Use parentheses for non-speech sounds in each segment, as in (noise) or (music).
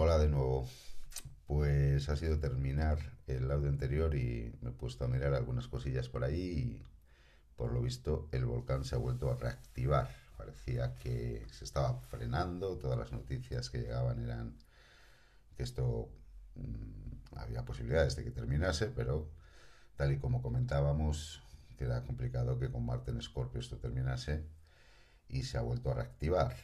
Hola de nuevo. Pues ha sido terminar el audio anterior y me he puesto a mirar algunas cosillas por ahí y por lo visto el volcán se ha vuelto a reactivar. Parecía que se estaba frenando, todas las noticias que llegaban eran que esto mmm, había posibilidades de que terminase, pero tal y como comentábamos, queda complicado que con Marte en Escorpio esto terminase y se ha vuelto a reactivar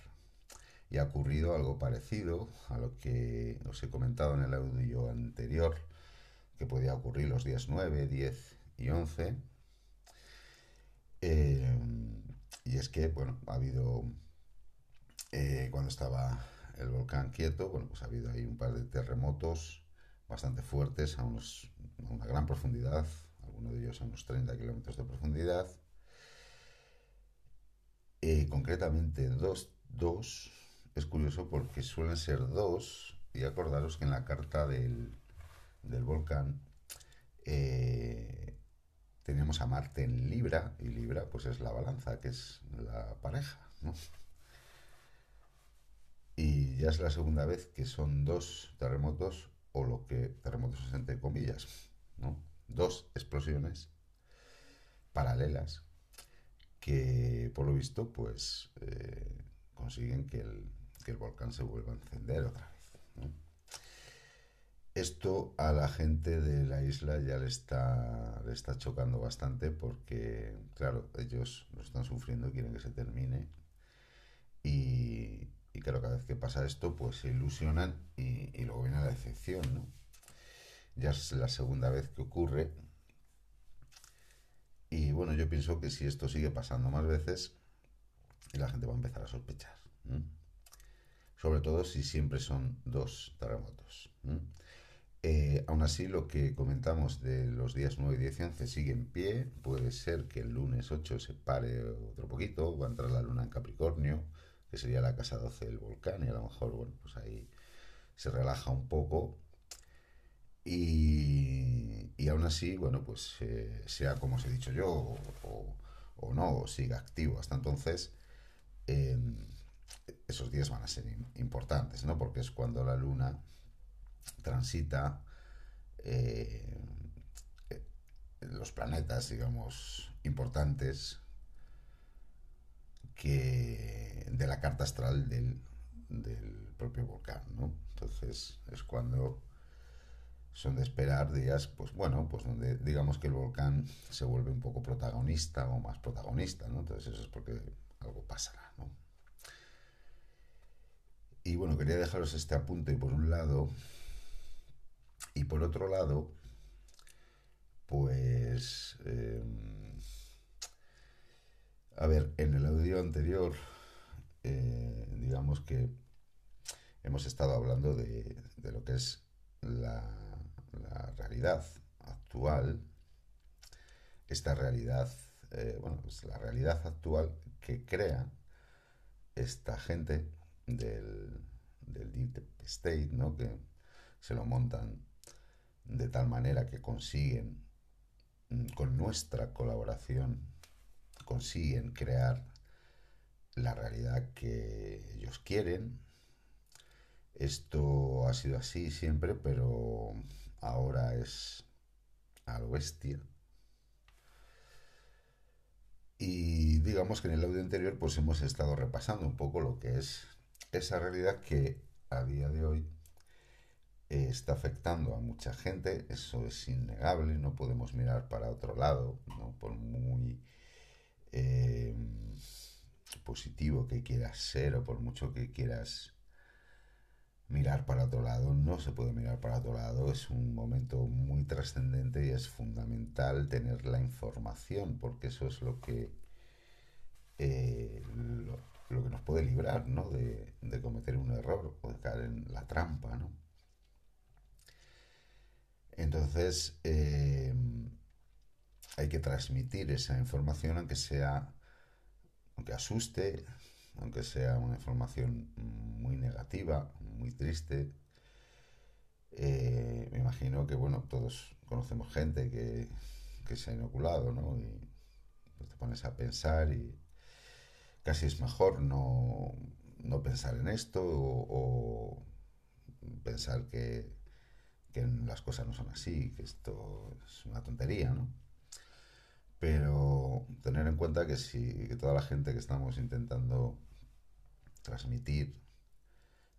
y ha ocurrido algo parecido a lo que os he comentado en el audio anterior, que podía ocurrir los días 9, 10 y 11. Eh, y es que, bueno, ha habido, eh, cuando estaba el volcán quieto, bueno, pues ha habido ahí un par de terremotos bastante fuertes a, unos, a una gran profundidad, algunos de ellos a unos 30 kilómetros de profundidad. Eh, concretamente dos, dos es curioso porque suelen ser dos, y acordaros que en la carta del, del volcán eh, tenemos a Marte en Libra, y Libra pues es la balanza, que es la pareja, ¿no? Y ya es la segunda vez que son dos terremotos, o lo que terremotos es entre comillas, ¿no? Dos explosiones paralelas que por lo visto pues eh, consiguen que el, que el volcán se vuelva a encender otra vez. Esto a la gente de la isla ya le está, le está chocando bastante porque, claro, ellos lo están sufriendo, quieren que se termine. Y, claro, cada vez que pasa esto, pues se ilusionan y, y luego viene la decepción, ¿no? Ya es la segunda vez que ocurre. Y bueno, yo pienso que si esto sigue pasando más veces, la gente va a empezar a sospechar. Sobre todo si siempre son dos terremotos. Eh, aún así, lo que comentamos de los días 9, 10 y 11 sigue en pie. Puede ser que el lunes 8 se pare otro poquito, va a entrar la luna en Capricornio, que sería la casa 12 del volcán, y a lo mejor, bueno, pues ahí se relaja un poco. Y, y aún así, bueno, pues eh, sea como os he dicho yo, o, no, o siga activo hasta entonces. Eh, esos días van a ser importantes, ¿no? Porque es cuando la luna transita eh, los planetas, digamos, importantes que de la carta astral del, del propio volcán, ¿no? Entonces es cuando son de esperar días, pues bueno, pues donde digamos que el volcán se vuelve un poco protagonista o más protagonista, ¿no? Entonces eso es porque algo pasará, ¿no? Y bueno, quería dejaros este apunte por un lado. Y por otro lado, pues... Eh, a ver, en el audio anterior, eh, digamos que hemos estado hablando de, de lo que es la, realidad actual, esta realidad, eh, bueno, pues la realidad actual que crea esta gente del, del Deep State, ¿no? que se lo montan de tal manera que consiguen, mm, con nuestra colaboración, consiguen crear la realidad que ellos quieren. Esto ha sido así siempre, pero ahora es a lo bestia. Y digamos que en el audio anterior pues hemos estado repasando un poco lo que es esa realidad que a día de hoy eh, está afectando a mucha gente, eso es innegable, no podemos mirar para otro lado, ¿no? por muy eh, positivo que quieras ser o por mucho que quieras mirar para otro lado, no se puede mirar para otro lado, es un momento muy trascendente y es fundamental tener la información, porque eso es lo que eh, lo que nos puede librar ¿no? de, cometer un error o de caer en la trampa. ¿no? Entonces, eh, hay que transmitir esa información, aunque sea, aunque asuste, aunque sea una información muy negativa, muy triste. Eh, me imagino que, bueno, todos conocemos gente que, que se ha inoculado, ¿no? Y te pones a pensar y casi es mejor no, no pensar en esto o, pensar que, que las cosas no son así, que esto es una tontería, ¿no? Pero tener en cuenta que si que toda la gente que estamos intentando transmitir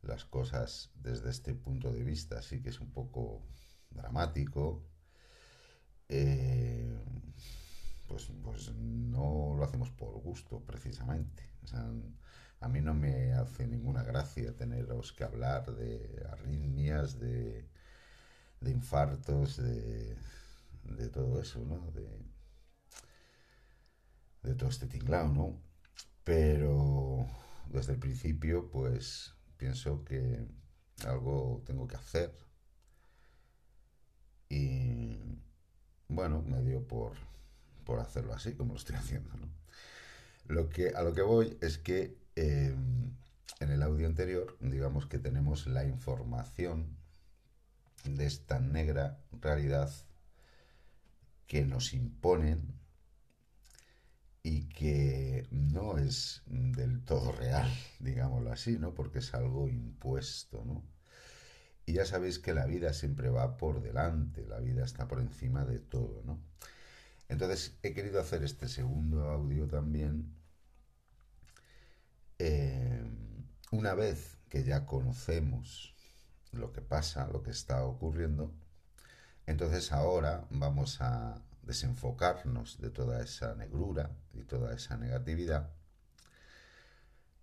las cosas desde este punto de vista sí que es un poco dramático, eh, pues, pues no lo hacemos por gusto precisamente. a mí no me hace ninguna gracia teneros que hablar de arritmias, de, de infartos, de, de todo eso, ¿no? De, de todo este tinglado, ¿no? Pero desde el principio, pues pienso que algo tengo que hacer. Y bueno, me dio por, por hacerlo así, como lo estoy (laughs) haciendo, ¿no? Lo que, a lo que voy es que em, en el audio anterior, digamos que tenemos la información de esta negra realidad que nos imponen y que no es del todo real, digámoslo así, ¿no? Porque es algo impuesto, ¿no? Y ya sabéis que la vida siempre va por delante, la vida está por encima de todo, ¿no? Entonces he querido hacer este segundo audio también eh, una vez que ya conocemos lo que pasa, lo que está ocurriendo, entonces ahora vamos a desenfocarnos de toda esa negrura y toda esa negatividad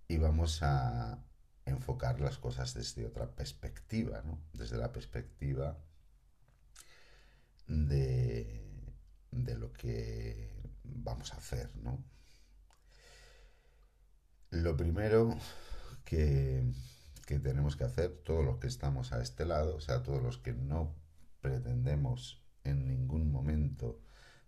y vamos a enfocar las cosas desde otra perspectiva, ¿no? desde la perspectiva de, de lo que vamos a hacer. ¿no? Lo primero que, que tenemos que hacer, todos los que estamos a este lado, o sea, todos los que no pretendemos en ningún momento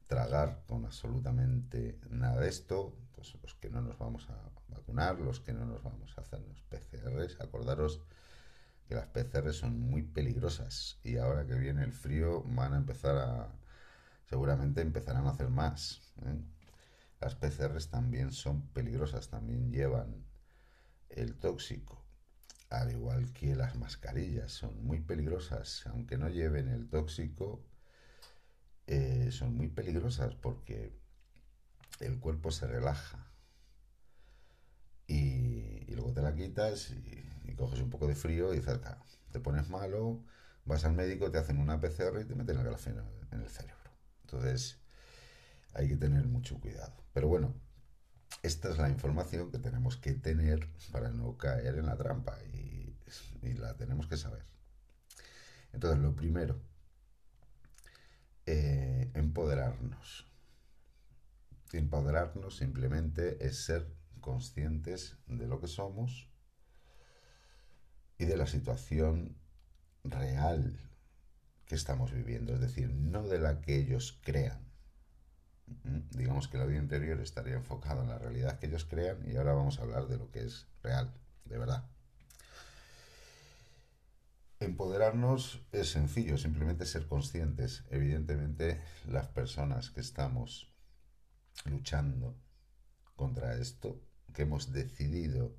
tragar con absolutamente nada de esto, pues los que no nos vamos a vacunar, los que no nos vamos a hacer los PCRs, acordaros que las PCRs son muy peligrosas y ahora que viene el frío van a empezar a, seguramente empezarán a hacer más. ¿eh? Las PCRs también son peligrosas, también llevan el tóxico, al igual que las mascarillas, son muy peligrosas, aunque no lleven el tóxico, eh, son muy peligrosas porque el cuerpo se relaja y, luego te la quitas y, coges un poco de frío y dices, te pones malo, vas al médico, te hacen una PCR y te meten la grafena en el cerebro. Entonces hay que tener mucho cuidado. Pero bueno, esta es la información que tenemos que tener para no caer en la trampa y, la tenemos que saber. Entonces, lo primero, eh, empoderarnos. Empoderarnos simplemente es ser conscientes de lo que somos y de la situación real que estamos viviendo, es decir, no de la que ellos crean. Mm, digamos que el audio interior estaría enfocado en la realidad que ellos crean y ahora vamos a hablar de lo que es real, de verdad. Empoderarnos es sencillo, simplemente ser conscientes. Evidentemente, las personas que estamos luchando contra esto, que hemos decidido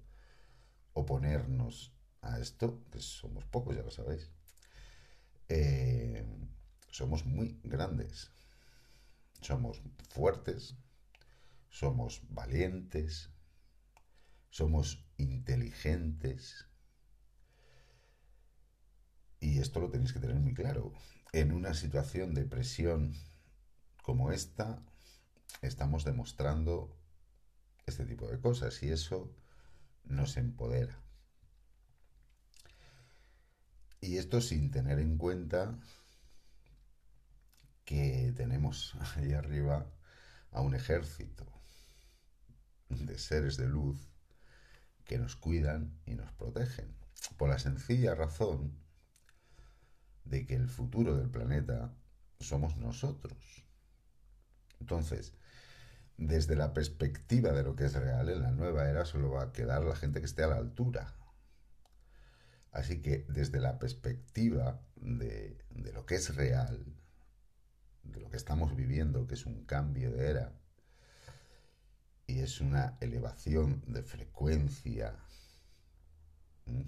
oponernos a esto, que somos pocos, ya lo sabéis, eh, somos muy grandes, somos fuertes, somos valientes, somos inteligentes, y esto lo tenéis que tener muy claro. En una situación de presión como esta, estamos demostrando este tipo de cosas y eso nos empodera. Y esto sin tener en cuenta que tenemos (laughs) ahí arriba a un ejército de seres de luz que nos cuidan y nos protegen. Por la sencilla razón de que el futuro del planeta somos nosotros. Entonces, desde la perspectiva de lo que es real, en la nueva era solo va a quedar la gente que esté a la altura. Así que desde la perspectiva de, lo que es real, de lo que estamos viviendo, que es un cambio de era, y es una elevación de frecuencia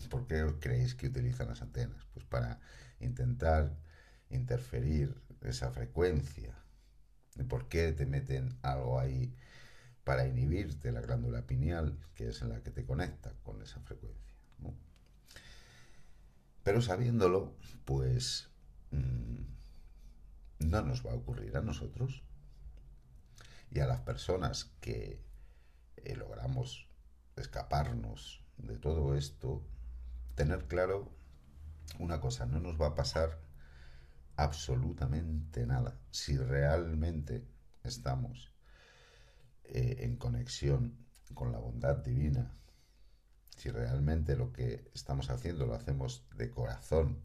¿Por qué creéis que utilizan las antenas? Pues para intentar interferir esa frecuencia. ¿Y por qué te meten algo ahí para inhibirte la glándula pineal, que es la que te conecta con esa frecuencia? Pero sabiéndolo, pues mm, no nos va a ocurrir a nosotros y a las personas que eh, logramos escaparnos de todo esto, tener claro una cosa, no nos va a pasar absolutamente nada si realmente estamos eh, en conexión con la bondad divina, si realmente lo que estamos haciendo lo hacemos de corazón,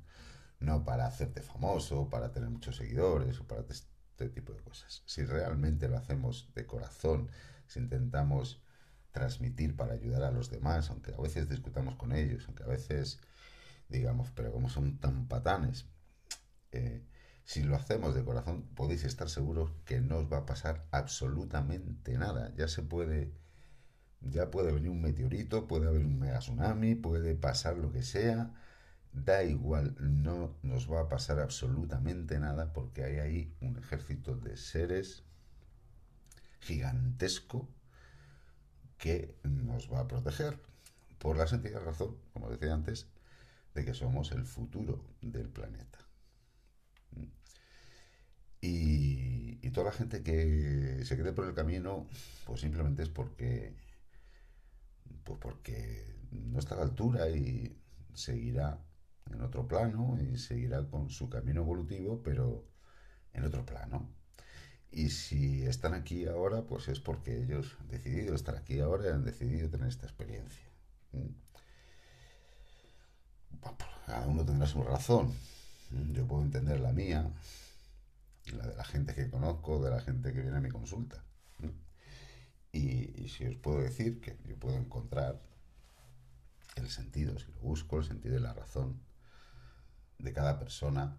no para hacerte famoso, para tener muchos seguidores o para este tipo de cosas. Si realmente lo hacemos de corazón, si intentamos transmitir para ayudar a los demás, aunque a veces discutamos con ellos, aunque a veces digamos, pero como son tan patanes, eh, si lo hacemos de corazón, podéis estar seguros que no os va a pasar absolutamente nada. Ya se puede, ya puede venir un meteorito, puede haber un mega tsunami, puede pasar lo que sea, da igual, no nos va a pasar absolutamente nada porque hay ahí un ejército de seres gigantesco que nos va a proteger por la sencilla razón, como decía antes, de que somos el futuro del planeta. Y, y, toda la gente que se quede por el camino, pues simplemente es porque, pues porque no está a la altura y seguirá en otro plano y seguirá con su camino evolutivo, pero en otro plano. Y si están aquí ahora, pues es porque ellos han decidido estar aquí ahora y han decidido tener esta experiencia cada uno tendrá su razón. Yo puedo entender la mía, la de la gente que conozco, de la gente que viene a mi consulta. Y, si os puedo decir que yo puedo encontrar el sentido, si lo busco, el sentido y la razón de cada persona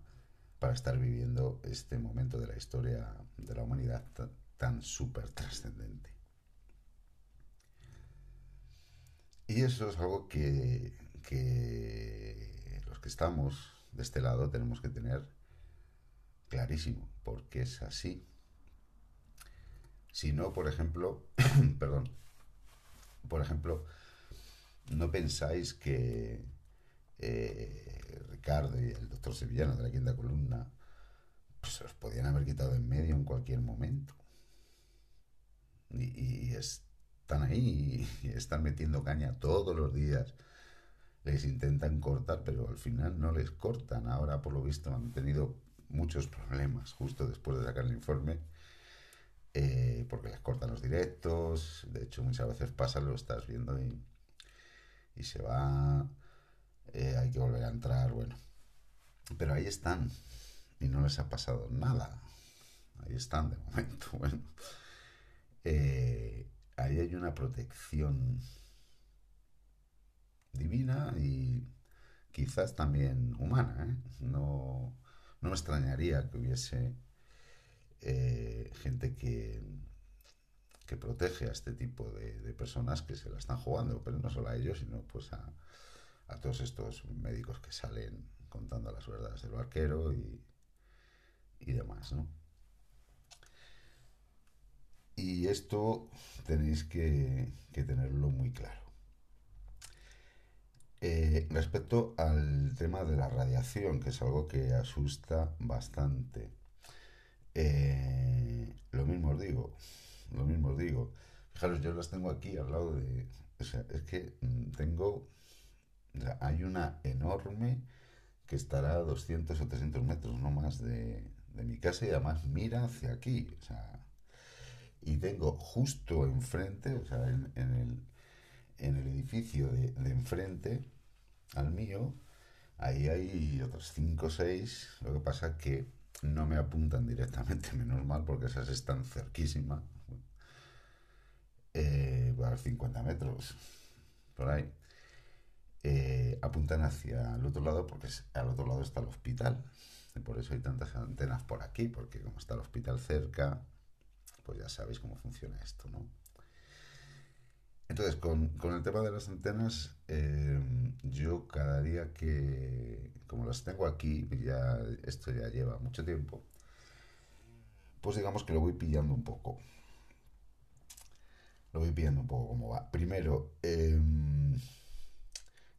para estar viviendo este momento de la historia de la humanidad tan súper trascendente. Y eso es algo que, que que estamos de este lado tenemos que tener clarísimo, porque es así. Si no, por ejemplo, (clears throat) perdón, por ejemplo, no pensáis que eh, Ricardo y el doctor Sevillano de la quinta columna pues, se los podían haber quitado en medio en cualquier momento. Y están ahí y están metiendo caña todos los días les intentan cortar, pero al final no les cortan. Ahora, por lo visto, han tenido muchos problemas justo después de sacar el informe, eh, porque les cortan los directos. De hecho, muchas veces pasa, lo estás viendo y, se va, eh, hay que volver a entrar, bueno. Pero ahí están y no les ha pasado nada. Ahí están de momento, (laughs) bueno. Eh, ahí hay una protección divina y quizás también humana. ¿eh? No, no, me extrañaría que hubiese eh, gente que, que protege a este tipo de, personas que se la están jugando, pero no solo a ellos, sino pues a, a todos estos médicos que salen contando las verdades del barquero y, y demás, ¿no? Y esto tenéis que, que tenerlo muy claro. Eh, respecto al tema de la radiación, que es algo que asusta bastante, eh, lo mismo os digo, lo mismo os digo. Fijaros, yo las tengo aquí al lado de... O sea, es que mm, tengo... hay una enorme que estará a 200 o 300 metros no más de, mi casa y además mira hacia aquí. O sea, y tengo justo enfrente, o sea, en, el, en el edificio de, enfrente, al mío, ahí hay otros 5 o 6, lo que pasa que no me apuntan directamente, (laughs) menos mal, porque esas están cerquísimas, eh, a 50 metros, por ahí. Eh, apuntan hacia el otro lado porque al otro lado está el hospital. Y por eso hay tantas antenas por aquí, porque como está el hospital cerca, pues ya sabéis cómo funciona esto, ¿no? Entonces, con, con, el tema de las antenas, eh, yo cada día que, como las tengo aquí, ya esto ya lleva mucho tiempo, pues digamos que lo voy pillando un poco. Lo voy pillando un poco cómo va. Primero, eh,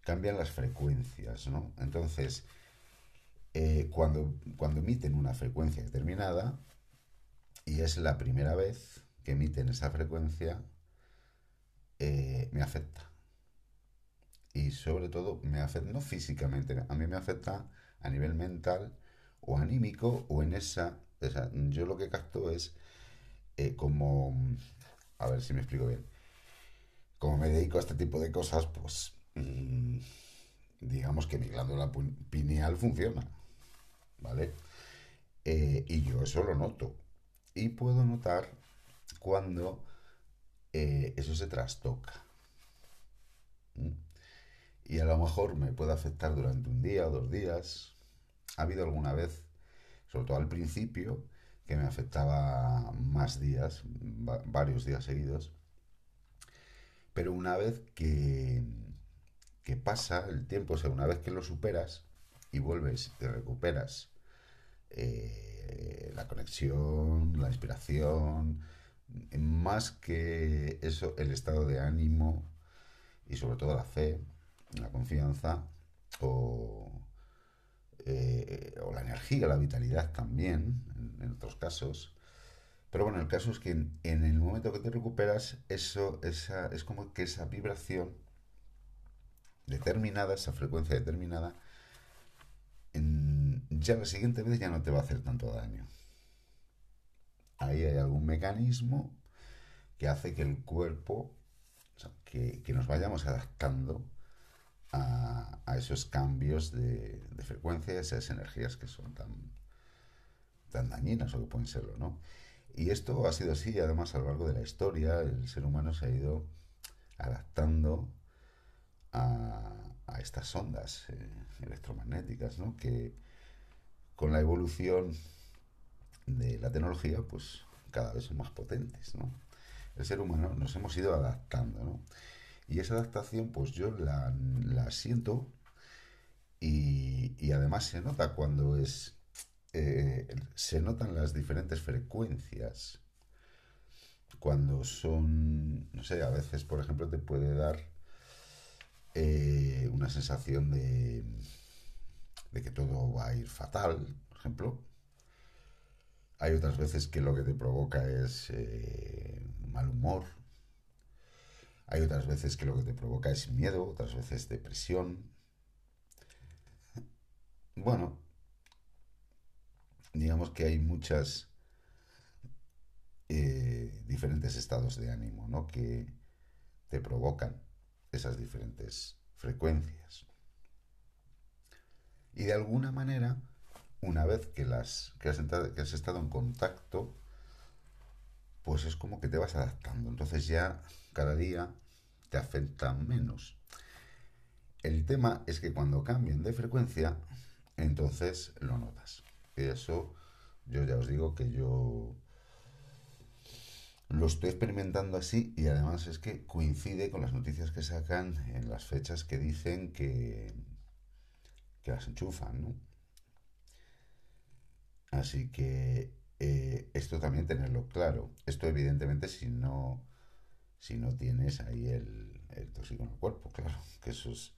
cambian las frecuencias, ¿no? Entonces, eh, cuando, cuando emiten una frecuencia determinada, y es la primera vez que emiten esa frecuencia, eh, me afecta. Y sobre todo me afecta, no físicamente, a mí me afecta a nivel mental o anímico o en esa... yo lo que capto es eh, como... A ver si me explico bien. Como me dedico a este tipo de cosas, pues mm, digamos que mi glándula pineal funciona. ¿Vale? Eh, y yo eso lo noto. Y puedo notar cuando eh, eso se trastoca. Y a lo mejor me puede afectar durante un día o dos días. Ha habido alguna vez, sobre todo al principio, que me afectaba más días, varios días seguidos. Pero una vez que, que pasa el tiempo, o sea, una vez que lo superas y vuelves, te recuperas eh, la conexión, la inspiración, más que eso, el estado de ánimo y sobre todo la fe, la confianza o, eh, la energía, la vitalidad también, en, otros casos. Pero bueno, el caso es que en, el momento que te recuperas, eso esa, es como que esa vibración determinada, esa frecuencia determinada, ya la siguiente vez ya no te va a hacer tanto daño ahí hay algún mecanismo que hace que el cuerpo, que, nos vayamos adaptando a, esos cambios de, frecuencia, esas energías que son tan, tan dañinas o que pueden serlo, ¿no? Y esto ha sido así, además, a lo largo de la historia, el ser humano se ha ido adaptando a, estas ondas eh, electromagnéticas, ¿no? Que con la evolución de la tecnología, pues cada vez son más potentes, ¿no? El ser humano nos hemos ido adaptando, ¿no? Y esa adaptación, pues yo la, siento y, además se nota cuando es... Eh, se notan las diferentes frecuencias. Cuando son, no sé, a veces, por ejemplo, te puede dar eh, una sensación de, de que todo va a ir fatal, por ejemplo, hay otras veces que lo que te provoca es eh, mal humor. Hay otras veces que lo que te provoca es miedo, otras veces depresión. Bueno, digamos que hay muchas eh, diferentes estados de ánimo, ¿no? Que te provocan esas diferentes frecuencias. Y de alguna manera una vez que, las, que, has estado en contacto, pues es como que te vas adaptando. Entonces ya cada día te afecta menos. El tema es que cuando cambien de frecuencia, entonces lo notas. Y eso yo ya os digo que yo lo estoy experimentando así y además es que coincide con las noticias que sacan en las fechas que dicen que, que las enchufan, ¿no? Así que eh, esto también tenerlo claro. Esto evidentemente si no, si no tienes ahí el, tóxico en el cuerpo, claro, (laughs) que eso es,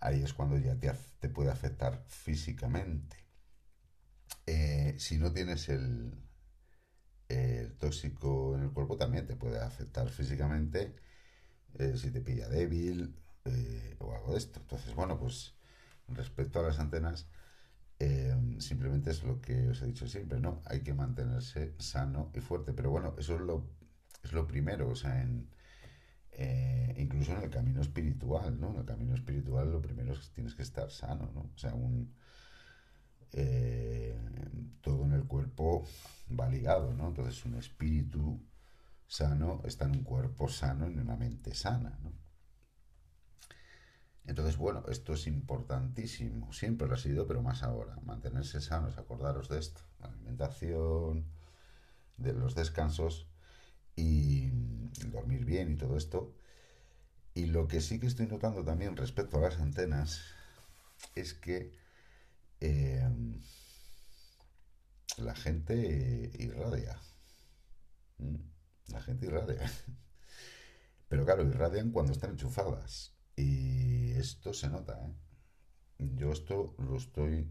ahí es cuando ya te, te puede afectar físicamente. Eh, si no tienes el, el tóxico en el cuerpo también te puede afectar físicamente eh, si te pilla débil o algo de esto. Entonces, bueno, pues respecto a las antenas, Em, simplemente es lo que os he dicho siempre, ¿no? Hay que mantenerse sano y fuerte. Pero bueno, eso es lo, es lo primero, o sea, en, eh, incluso en el camino espiritual, ¿no? En el camino espiritual lo primero es que tienes que estar sano, ¿no? O sea, un, eh, todo en el cuerpo va ligado, ¿no? Entonces un espíritu sano está en un cuerpo sano, en una mente sana, ¿no? Entonces, bueno, esto es importantísimo, siempre lo ha sido, pero más ahora, mantenerse sanos, acordaros de esto, la alimentación, de los descansos y dormir bien y todo esto. Y lo que sí que estoy notando también respecto a las antenas es que eh, la gente irradia. Mm, la gente irradia. (laughs) Pero claro, irradian cuando están enchufadas. Y esto se nota, ¿eh? Yo esto lo estoy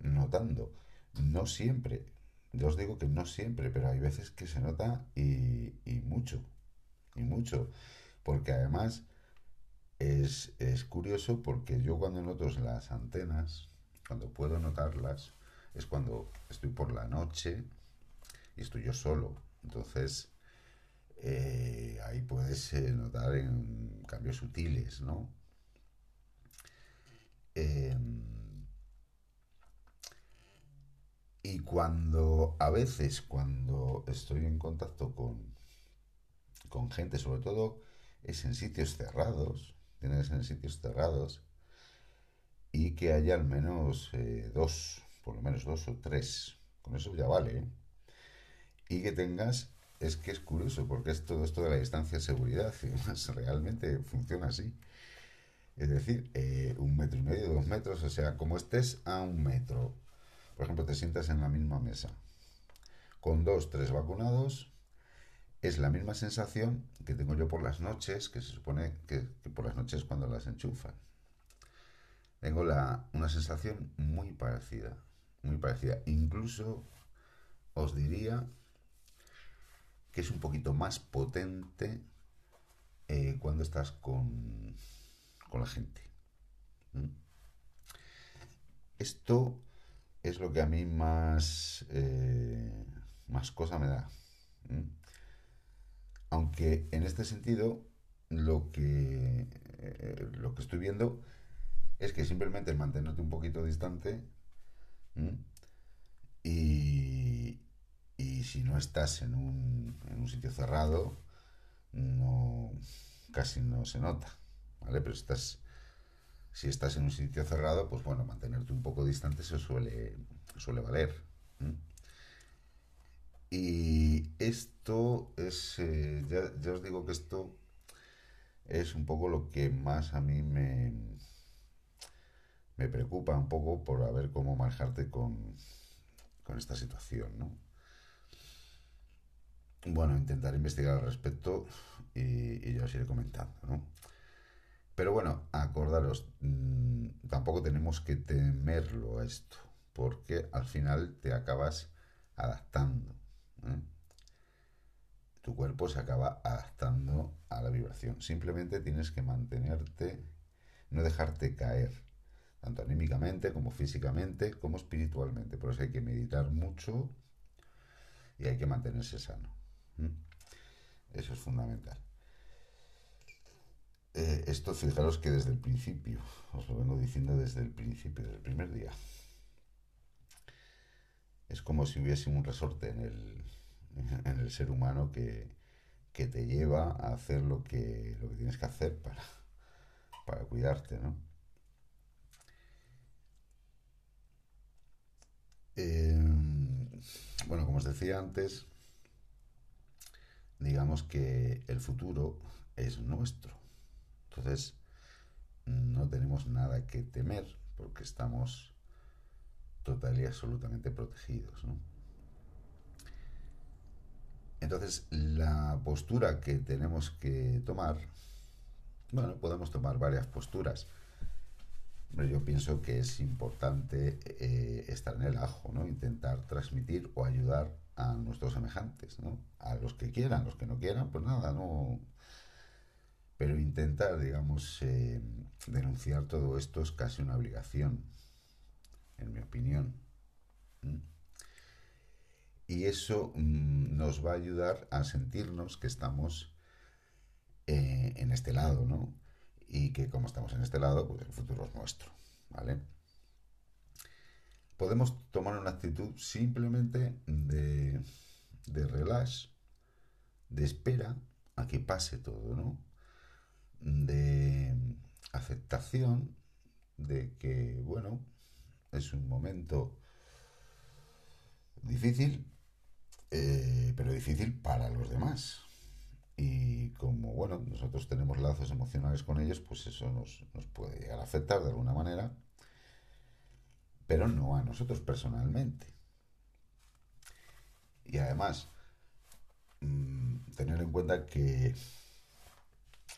notando. No siempre. Yo os digo que no siempre, pero hay veces que se nota y, y mucho. Y mucho. Porque además es, es curioso porque yo cuando noto las antenas, cuando puedo notarlas, es cuando estoy por la noche y estoy yo solo. Entonces, eh, ahí puedes eh, notar en cambios sutiles, ¿no? Em, y cuando, a veces, cuando estoy en contacto con, con gente, sobre todo es en sitios cerrados, tienes en sitios cerrados, y que haya al menos eh, dos, por lo menos dos o tres, con eso ya vale, y que tengas, es que es curioso, porque es todo esto de la distancia de seguridad, y más realmente funciona así. Es decir, eh, un metro y medio, dos metros, o sea, como estés a un metro, por ejemplo, te sientas en la misma mesa, con dos, tres vacunados, es la misma sensación que tengo yo por las noches, que se supone que, que por las noches cuando las enchufan. Tengo la, una sensación muy parecida, muy parecida. Incluso os diría que es un poquito más potente eh, cuando estás con, con la gente. Esto es lo que a mí más, eh, más cosa me da. Aunque en este sentido lo que, eh, lo que estoy viendo es que simplemente mantenerte un poquito distante y, y si no estás en un, en un sitio cerrado, no, casi no se nota, ¿vale? Pero estás, si estás en un sitio cerrado, pues bueno, mantenerte un poco distante se suele, suele valer. Y esto es, eh, ya, ya, os digo que esto es un poco lo que más a mí me, me preocupa un poco por a ver cómo manejarte con, con esta situación, ¿no? Bueno, intentar investigar al respecto y, ya os iré comentando, ¿no? Pero bueno, acordaros, mmm, tampoco tenemos que temerlo a esto, porque al final te acabas adaptando. ¿eh? Tu cuerpo se acaba adaptando a la vibración. Simplemente tienes que mantenerte, no dejarte caer, tanto anímicamente como físicamente, como espiritualmente. Por eso hay que meditar mucho y hay que mantenerse sano. ¿Mm? Eso es fundamental. Eh, esto fijaros que desde el principio, os lo vengo diciendo desde el principio, desde el primer día. Es como si hubiese un resorte en el, (laughs) en el ser humano que, que, te lleva a hacer lo que, lo que tienes que hacer para, para cuidarte, ¿no? Eh, bueno, como os decía antes, digamos que el futuro es nuestro. Entonces, no tenemos nada que temer porque estamos total y absolutamente protegidos. Entonces, la postura que tenemos que tomar, bueno, podemos tomar varias posturas. Pero yo pienso que es importante eh, estar en el ajo, ¿no? Intentar transmitir o ayudar a nuestros semejantes, ¿no? A los que quieran, los que no quieran, pues nada, no. Pero intentar, digamos, eh, denunciar todo esto es casi una obligación, en mi opinión. Y eso mm, nos va a ayudar a sentirnos que estamos eh, en este lado, ¿no? Y que como estamos en este lado, pues el futuro es nuestro, ¿vale? Podemos tomar una actitud simplemente de, de relax, de espera a que pase todo, ¿no? De aceptación de que, bueno, es un momento difícil, eh, pero difícil para los demás. Y como, bueno, nosotros tenemos lazos emocionales con ellos, pues eso nos, nos puede llegar a afectar de alguna manera, pero no a nosotros personalmente. Y además, mm, tener en cuenta que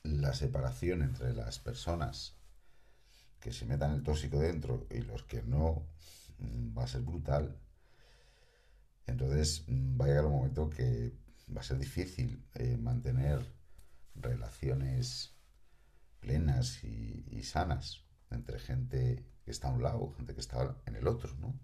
la separación entre las personas que se metan el tóxico dentro y los que no mm, va a ser brutal. Entonces mm, va a llegar un momento que va a ser difícil eh, mantener relaciones plenas y, sanas entre gente que está a un lado, gente que está en el otro, ¿no?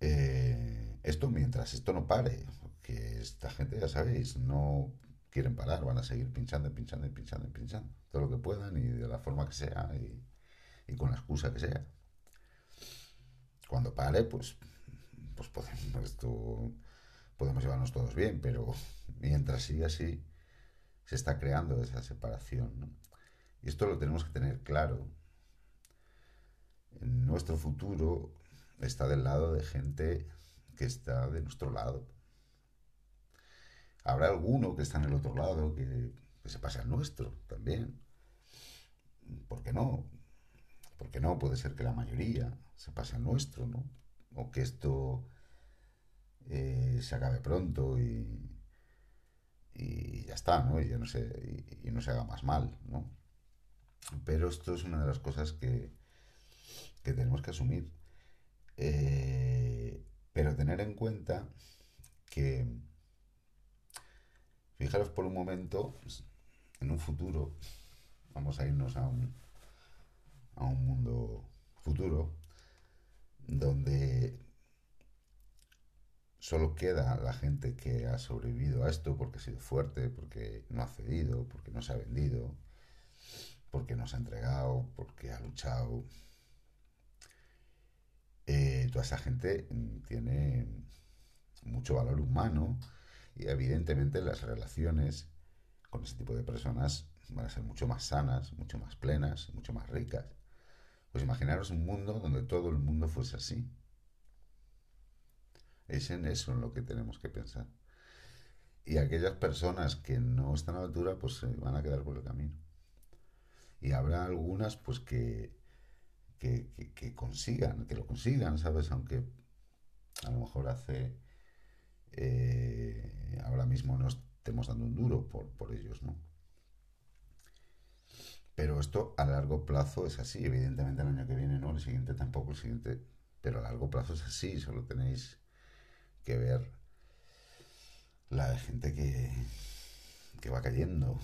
Eh, esto mientras esto no pare, que esta gente, ya sabéis, no quieren parar, van a seguir pinchando, pinchando, pinchando, pinchando, todo lo que puedan y de la forma que sea y, con la excusa que sea. Cuando pare, pues, pues podemos, esto, podemos llevarnos todos bien, pero mientras siga así, se está creando esa separación. Y esto lo tenemos que tener claro. Nuestro futuro está del lado de gente que está de nuestro lado Habrá alguno que está en el otro lado que, se pase al nuestro también. ¿Por qué no? ¿Por qué no? Puede ser que la mayoría se pase al nuestro, ¿no? O que esto eh, se acabe pronto y, y ya está, ¿no? Y, ya no se, y, no se haga más mal, ¿no? Pero esto es una de las cosas que, que tenemos que asumir. Eh, pero tener en cuenta que Fijaros por un momento, pues, en un futuro, vamos a irnos a un, a un mundo futuro, donde solo queda la gente que ha sobrevivido a esto porque ha sido fuerte, porque no ha cedido, porque no se ha vendido, porque no se ha entregado, porque ha luchado. Eh, toda esa gente tiene mucho valor humano y evidentemente las relaciones con ese tipo de personas van a ser mucho más sanas, mucho más plenas, mucho más ricas. Pues imaginaros un mundo donde todo el mundo fuese así. Es en eso en lo que tenemos que pensar. Y aquellas personas que no están a la altura, pues se van a quedar por el camino. Y habrá algunas, pues que, que, consigan, que lo consigan, ¿sabes? Aunque a lo mejor hace eh, ahora mismo no estemos dando un duro por, por ellos, ¿no? Pero esto a largo plazo es así, evidentemente el año que viene no, el siguiente tampoco, el siguiente, pero a largo plazo es así, solo tenéis que ver la gente que, que va cayendo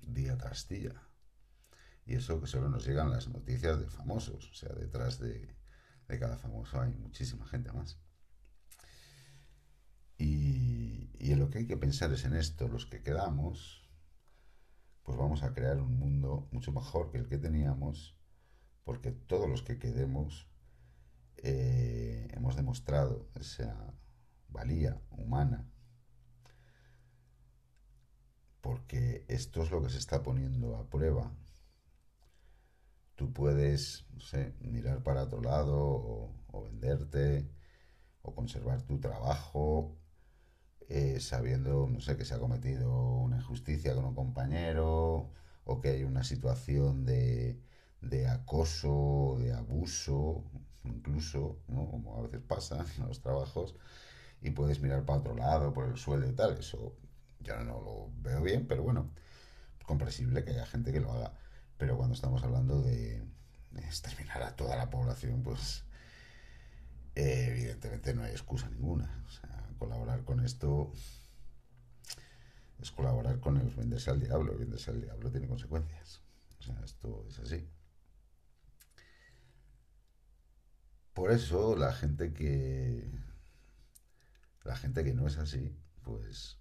día tras día. Y eso que solo nos llegan las noticias de famosos, o sea, detrás de, de cada famoso hay muchísima gente más. Y, y lo que hay que pensar es en esto, los que quedamos, pues vamos a crear un mundo mucho mejor que el que teníamos, porque todos los que quedemos eh, hemos demostrado esa valía humana, porque esto es lo que se está poniendo a prueba. Tú puedes, no sé, mirar para otro lado o, venderte o conservar tu trabajo eh, sabiendo, no sé, que se ha cometido una injusticia con un compañero o que hay una situación de, de acoso, de abuso, incluso, ¿no? como a veces pasa (laughs) en los trabajos, y puedes mirar para otro lado por el sueldo y tal. Eso yo no lo veo bien, pero bueno, comprensible que haya gente que lo haga. Pero cuando estamos hablando de exterminar a toda la población, pues eh, evidentemente no hay excusa ninguna. O sea, colaborar con esto es colaborar con el venderse al diablo. Venderse al diablo tiene consecuencias. O sea, esto es así. Por eso la gente que la gente que no es así, pues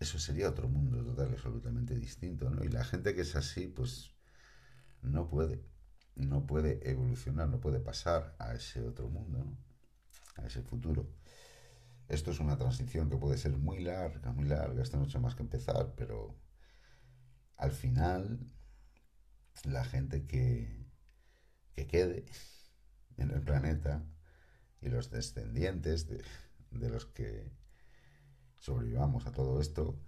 eso sería otro mundo total, absolutamente distinto, ¿no? Y la gente que es así, pues no puede no puede evolucionar, no puede pasar a ese otro mundo, a ese futuro. Esto es una transición que puede ser muy larga, muy larga, esta noche más que empezar, pero al final la gente que, que quede en el planeta y los descendientes de, de los que sobrevivamos a todo esto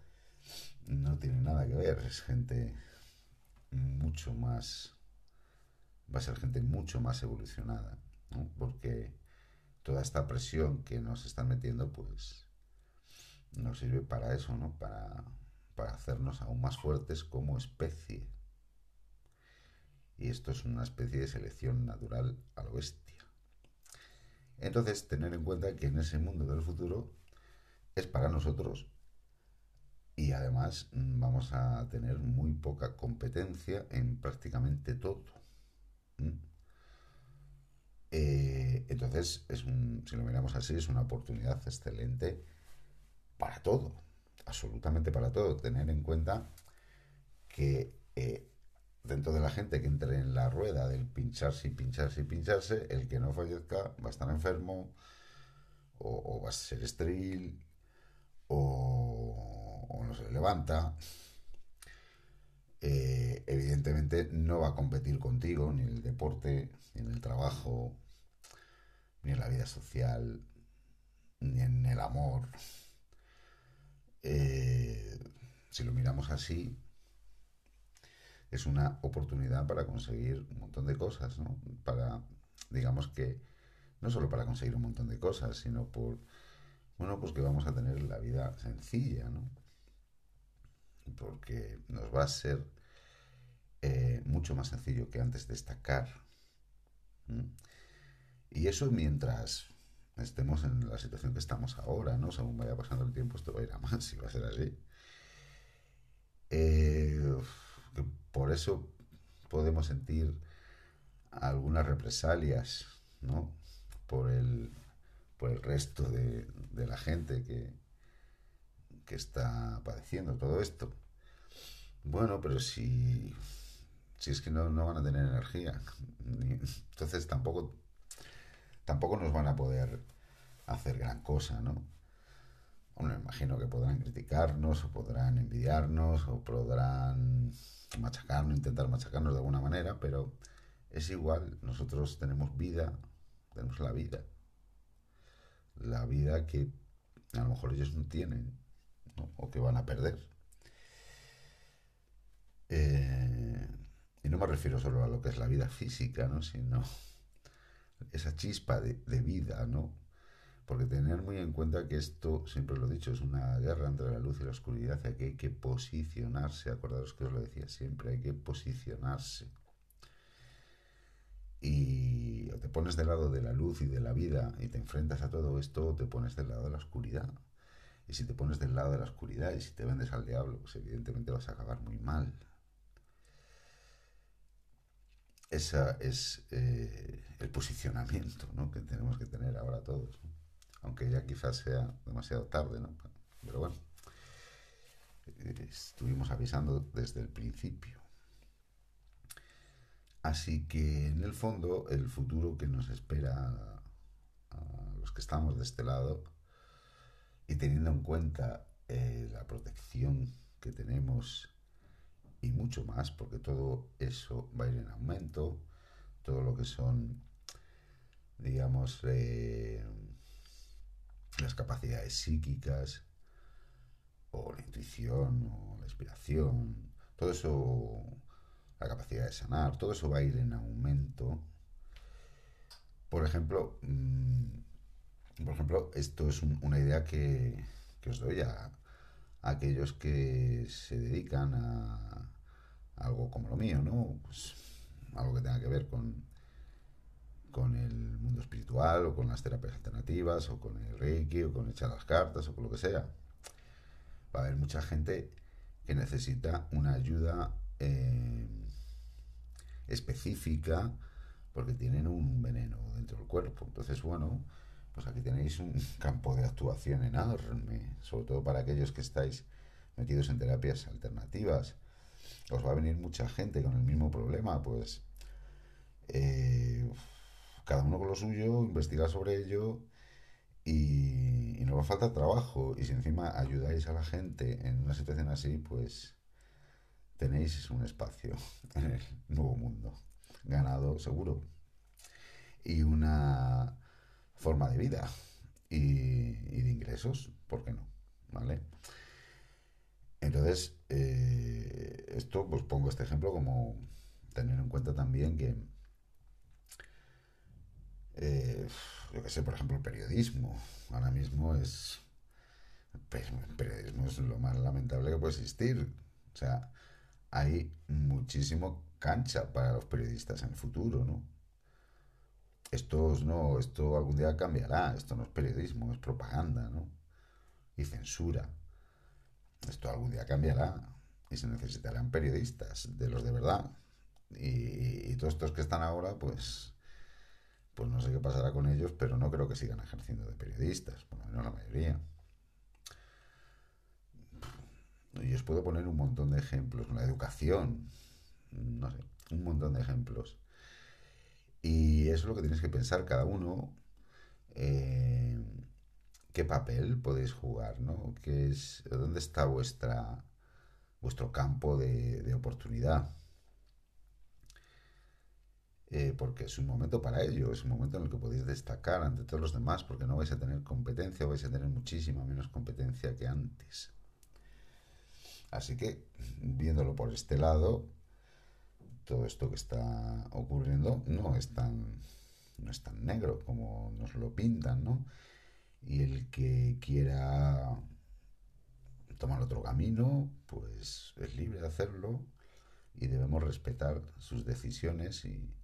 no tiene nada que ver. Es gente mucho más, va a ser gente mucho más evolucionada, porque toda esta presión que nos están metiendo, pues nos sirve para eso, ¿no? Para, para hacernos aún más fuertes como especie. Y esto es una especie de selección natural a lo bestia. Entonces, tener en cuenta que en ese mundo del futuro para nosotros y además mm, vamos a tener muy poca competencia en prácticamente todo. Eh, entonces, es si lo miramos así, es una oportunidad excelente para todo, absolutamente para todo. Tener en cuenta que eh, dentro de la gente que entre en la rueda del pincharse y pincharse y pincharse, el que no fallezca va a estar enfermo o, va a ser estéril o, no se levanta. Eh, evidentemente no va a competir contigo ni en el deporte, ni en el trabajo, ni en la vida social, ni en el amor. Eh, si lo miramos así, es una oportunidad para conseguir un montón de cosas, ¿no? Para, digamos que, no solo para conseguir un montón de cosas, sino por, bueno, pues que vamos a tener la vida sencilla, ¿no? Porque nos va a ser eh, mucho más sencillo que antes destacar. Y eso mientras estemos en la situación que estamos ahora, ¿no? Según vaya pasando el tiempo, esto va a ir a más (laughs) y va a ser así. Eh, por eso podemos sentir algunas represalias, ¿no? Por el, por el resto de, la gente que, que está padeciendo todo esto. Bueno, pero si, si es que no, no van a tener energía, (laughs) entonces tampoco, tampoco nos van a poder hacer gran cosa, ¿no? Bueno, imagino que podrán criticarnos, o podrán envidiarnos, o podrán machacarnos, intentar machacarnos de alguna manera, pero es igual, nosotros tenemos vida, tenemos la vida. La vida que a lo mejor ellos no tienen, o que van a perder. Eh, y no me refiero solo a lo que es la vida física, ¿no? sino esa chispa de, de vida, ¿no? Porque tener muy en cuenta que esto, siempre lo he dicho, es una guerra entre la luz y la oscuridad, y que hay que posicionarse, acordaros que os lo decía siempre, hay que posicionarse. Y pones del lado de la luz y de la vida y te enfrentas a todo esto, te pones del lado de la oscuridad. Y si te pones del lado de la oscuridad y si te vendes al diablo, pues evidentemente vas a acabar muy mal. Ese es eh, el posicionamiento que tenemos que tener ahora todos aunque ya quizás sea demasiado tarde, ¿no? Pero bueno, eh, estuvimos avisando desde el principio. Así que en el fondo el futuro que nos espera a los que estamos de este lado y teniendo en cuenta eh, la protección que tenemos y mucho más, porque todo eso va a ir en aumento, todo lo que son, digamos, eh, las capacidades psíquicas, o la intuición, o la inspiración, todo eso, la capacidad de sanar, todo eso va a ir en aumento. Por ejemplo, mm, por ejemplo, esto es una idea que, os doy a, aquellos que se dedican a, algo como lo mío, ¿no? Pues algo que tenga que ver con, con el mundo espiritual o con las terapias alternativas o con el reiki o con echar las cartas o con lo que sea. Va a haber mucha gente que necesita una ayuda eh, específica porque tienen un veneno dentro del cuerpo. Entonces, bueno, pues aquí tenéis un (laughs) campo de actuación enorme, sobre todo para aquellos que estáis metidos en terapias alternativas. Os va a venir mucha gente con el mismo problema, pues eh, cada uno con lo suyo, investigar sobre ello y, no va a faltar trabajo. Y si encima ayudáis a la gente en una situación así, pues tenéis un espacio (laughs) en el nuevo mundo, ganado seguro, y una forma de vida. y, de ingresos, ¿por qué no? ¿Vale? Entonces, eh, esto, pues pongo este ejemplo como tener en cuenta también que, eh, yo que sé, por ejemplo, el periodismo, ahora mismo es, pues, el periodismo es lo más lamentable que puede existir. O sea, hay muchísimo cancha para los periodistas en el futuro, ¿no? Esto no, esto algún día cambiará, esto no es periodismo, es propaganda, ¿no? Y censura. Esto algún día cambiará y se necesitarán periodistas, de los de verdad. Y, todos estos que están ahora, pues, pues no sé qué pasará con ellos, pero no creo que sigan ejerciendo de periodistas, por lo menos la mayoría. Y os puedo poner un montón de ejemplos, la educación, no sé, un montón de ejemplos. Y eso es lo que tienes que pensar cada uno. Eh, ¿Qué papel podéis jugar? ¿no? ¿Qué es, ¿Dónde está vuestra, vuestro campo de, oportunidad? Eh, porque es un momento para ello, es un momento en el que podéis destacar ante todos los demás, porque no vais a tener competencia, vais a tener muchísima menos competencia que antes. Así que, viéndolo por este lado, todo esto que está ocurriendo no es tan, no es tan negro como nos lo pintan, ¿no? Y el que quiera tomar otro camino, pues es libre de hacerlo y debemos respetar sus decisiones y,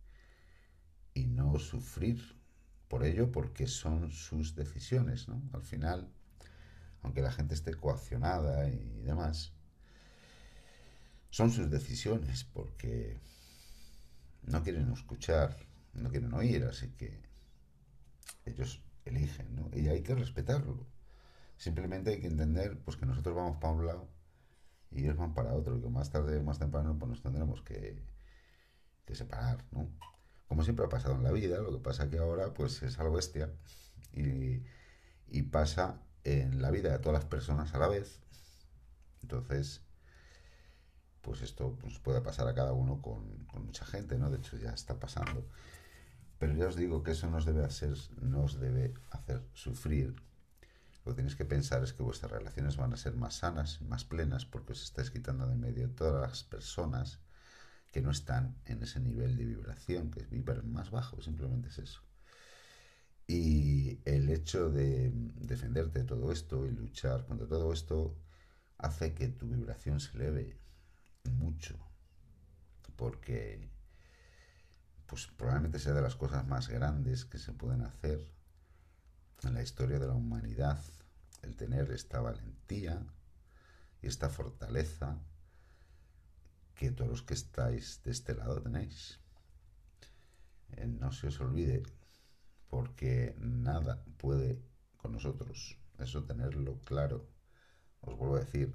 y no sufrir por ello porque son sus decisiones, ¿no? Al final, aunque la gente esté coaccionada y demás, son sus decisiones porque no quieren escuchar, no quieren oír, así que ellos eligen, ¿no? Y hay que respetarlo. Simplemente hay que entender pues que nosotros vamos para un lado y ellos van para otro, y que más tarde o más temprano pues nos tendremos que, separar, ¿no? Como siempre ha pasado en la vida, lo que pasa que ahora pues es algo bestia y, y pasa en la vida de todas las personas a la vez. Entonces, pues esto pues, puede pasar a cada uno con, mucha gente, ¿no? De hecho ya está pasando. Pero ya os digo que eso nos debe hacer, nos debe hacer sufrir. Lo que tenéis que pensar es que vuestras relaciones van a ser más sanas, más plenas, porque os estáis quitando de medio todas las personas que no están en ese nivel de vibración, que es vibrar más bajo, simplemente es eso. Y el hecho de defenderte de todo esto y luchar contra todo esto hace que tu vibración se eleve mucho, porque pues probablemente sea de las cosas más grandes que se pueden hacer en la historia de la humanidad, el tener esta valentía y esta fortaleza que todos los que estáis de este lado tenéis. Eh, no se os olvide, porque nada puede con nosotros. Eso tenerlo claro. Os vuelvo a decir,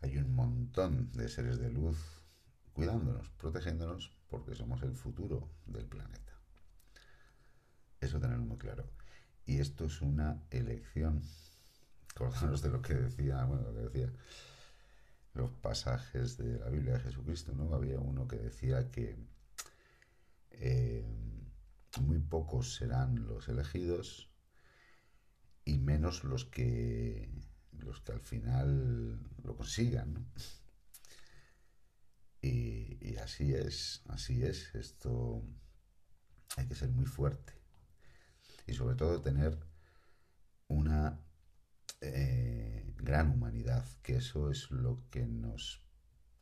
hay un montón de seres de luz cuidándonos, protegiéndonos, porque somos el futuro del planeta. Eso tenerlo muy claro. Y esto es una elección. Acordaros de lo que decía, bueno, lo que decía los pasajes de la Biblia de Jesucristo, ¿no? Había uno que decía que eh, muy pocos serán los elegidos y menos los que los que al final lo consigan. Y, así es, así es. Esto hay que ser muy fuerte. Y sobre todo tener una eh, gran humanidad, que eso es lo que nos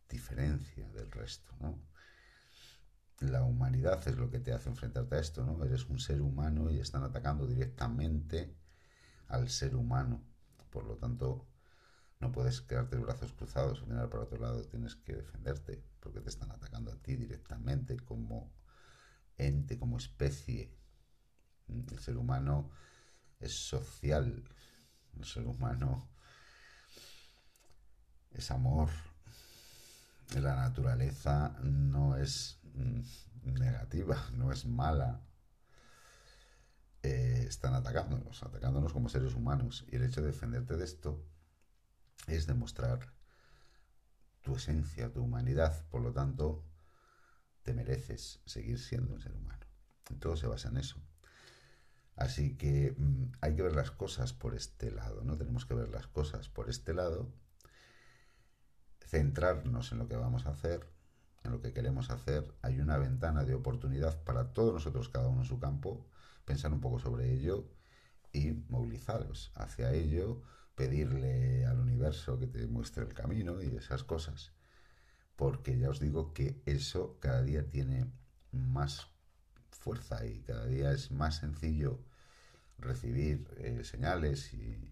diferencia del resto, La humanidad es lo que te hace enfrentarte a esto, ¿no? Eres un ser humano y están atacando directamente al ser humano. Por lo tanto, no puedes quedarte brazos cruzados o mirar para otro lado, tienes que defenderte porque te están atacando a ti directamente como ente, como especie. El ser humano es social, el ser humano es amor. La naturaleza no es mm, negativa, no es mala, están atacándonos, atacándonos como seres humanos. Y el hecho de defenderte de esto es demostrar tu esencia, tu humanidad. Por lo tanto, te mereces seguir siendo un ser humano. todo se basa en eso. Así que mm, hay que ver las cosas por este lado, ¿no? Tenemos que ver las cosas por este lado, centrarnos en lo que vamos a hacer, en lo que queremos hacer. Hay una ventana de oportunidad para todos nosotros, cada uno en su campo, pensar un poco sobre ello y movilizaros hacia ello, pedirle al universo que te muestre el camino y esas cosas. Porque ya os digo que eso cada día tiene más fuerza y cada día es más sencillo recibir eh, señales y,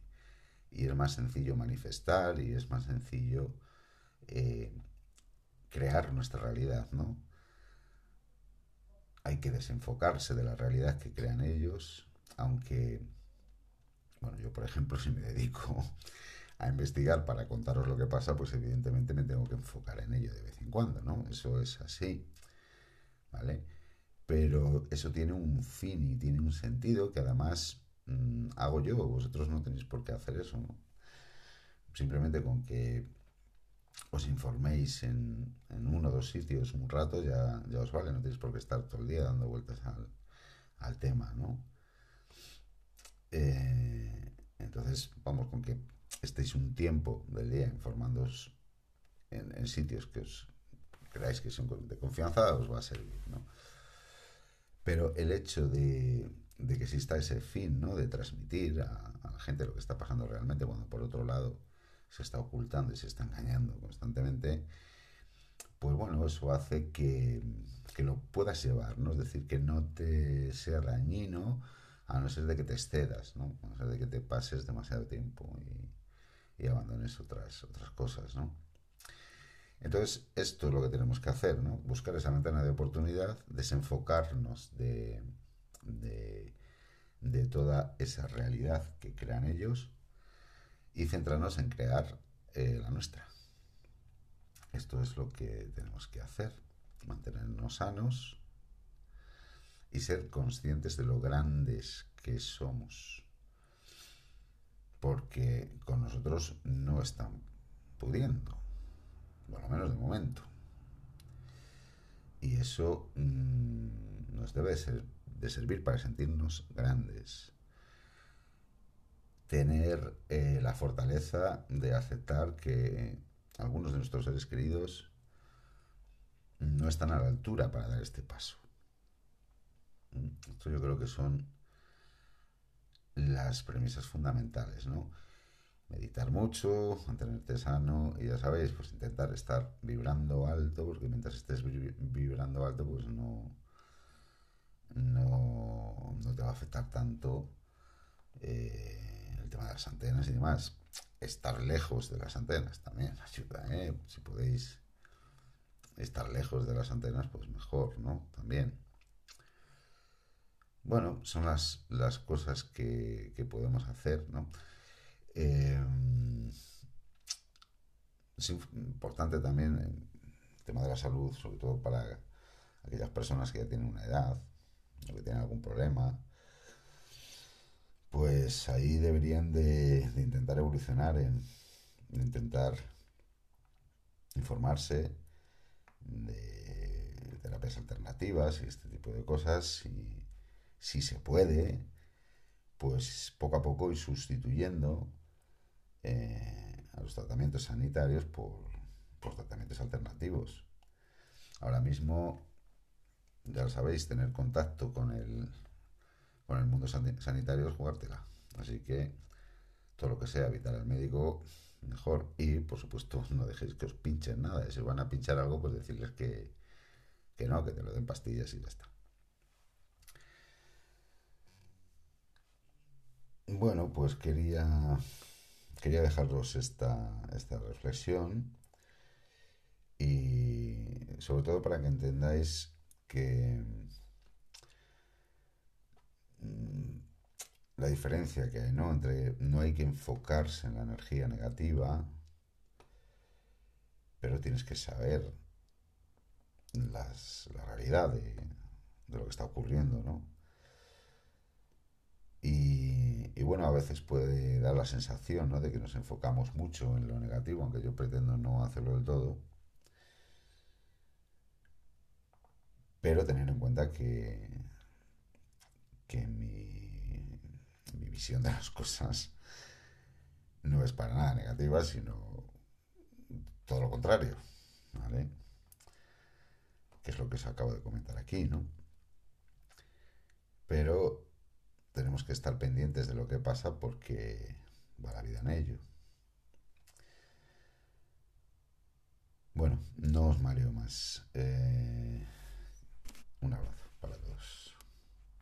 es más sencillo manifestar y es más sencillo eh, crear nuestra realidad, ¿no? Hay que desenfocarse de la realidad que crean ellos, aunque, bueno, yo por ejemplo, si me dedico a investigar para contaros lo que pasa, pues evidentemente me tengo que enfocar en ello de vez en cuando, ¿no? Eso es así, ¿vale? pero eso tiene un fin y tiene un sentido que además mm, hago yo, vosotros no tenéis por qué hacer eso, Simplemente con que os informéis en, uno o dos sitios un rato ya, ya os vale, no tenéis por qué estar todo el día dando vueltas al, tema, ¿no? Eh, entonces, vamos, con que estéis un tiempo del día informándoos en, en sitios que os creáis que son de confianza, os va a servir, ¿no? Pero el hecho de, que exista ese fin, ¿no? De transmitir a, la gente lo que está pasando realmente, cuando por otro lado se está ocultando y se está engañando constantemente, pues bueno, eso hace que, lo puedas llevar, ¿no? Es decir, que no te sea dañino a no ser de que te excedas, ¿no? A no ser de que te pases demasiado tiempo y, y abandones otras, otras cosas, ¿no? Entonces, esto es lo que tenemos que hacer, ¿no? Buscar esa ventana de oportunidad, desenfocarnos de, de, toda esa realidad que crean ellos y centrarnos en crear eh, la nuestra. Esto es lo que tenemos que hacer, mantenernos sanos y ser conscientes de lo grandes que somos. Porque con nosotros no están pudiendo por lo menos de momento. Y eso mm, nos debe de servir para sentirnos grandes. Tener eh, la fortaleza de aceptar que algunos de nuestros seres queridos no están a la altura para dar este paso. Esto yo creo que son las premisas fundamentales, ¿no? meditar mucho, mantenerte sano y ya sabéis, pues intentar estar vibrando alto, porque mientras estés vibrando alto, pues no, no, te va a afectar tanto eh, tema de las antenas y demás. Estar lejos de las antenas también ayuda, ¿eh? Si podéis estar lejos de las antenas, pues mejor, ¿no? También. Bueno, son las, las cosas que, podemos hacer, ¿no? Eh, es importante también el tema de la salud, sobre todo para aquellas personas que ya tienen una edad o que tienen algún problema. Pues ahí deberían de, intentar evolucionar, en, intentar informarse de terapias alternativas y este tipo de cosas, y si se puede, pues poco a poco ir sustituyendo eh, a los tratamientos sanitarios por, tratamientos alternativos. Ahora mismo, ya lo sabéis, tener contacto con el, con el mundo sanitario es jugártela. Así que todo lo que sea evitar al médico, mejor. Y por supuesto, (laughs) no dejéis que os pinchen nada. Si van a pinchar algo, pues decirles que, que no, que te lo den pastillas y ya está. Bueno, pues quería quería dejaros esta, esta reflexión y sobre todo para que entendáis que la diferencia que hay, ¿no? Entre no hay que enfocarse en la energía negativa, pero tienes que saber las, la realidad de, de, lo que está ocurriendo, ¿no? Y, bueno, a veces puede dar la sensación ¿no? de que nos enfocamos mucho en lo negativo, aunque yo pretendo no hacerlo del todo. Pero tener en cuenta que, que mi, visión de las cosas no es para nada negativa, sino todo lo contrario, ¿vale? Que es lo que os acabo de comentar aquí, ¿no? Pero tenemos que estar pendientes de lo que pasa porque va la vida en ello. Bueno, no os mareo más. Eh, un abrazo para todos.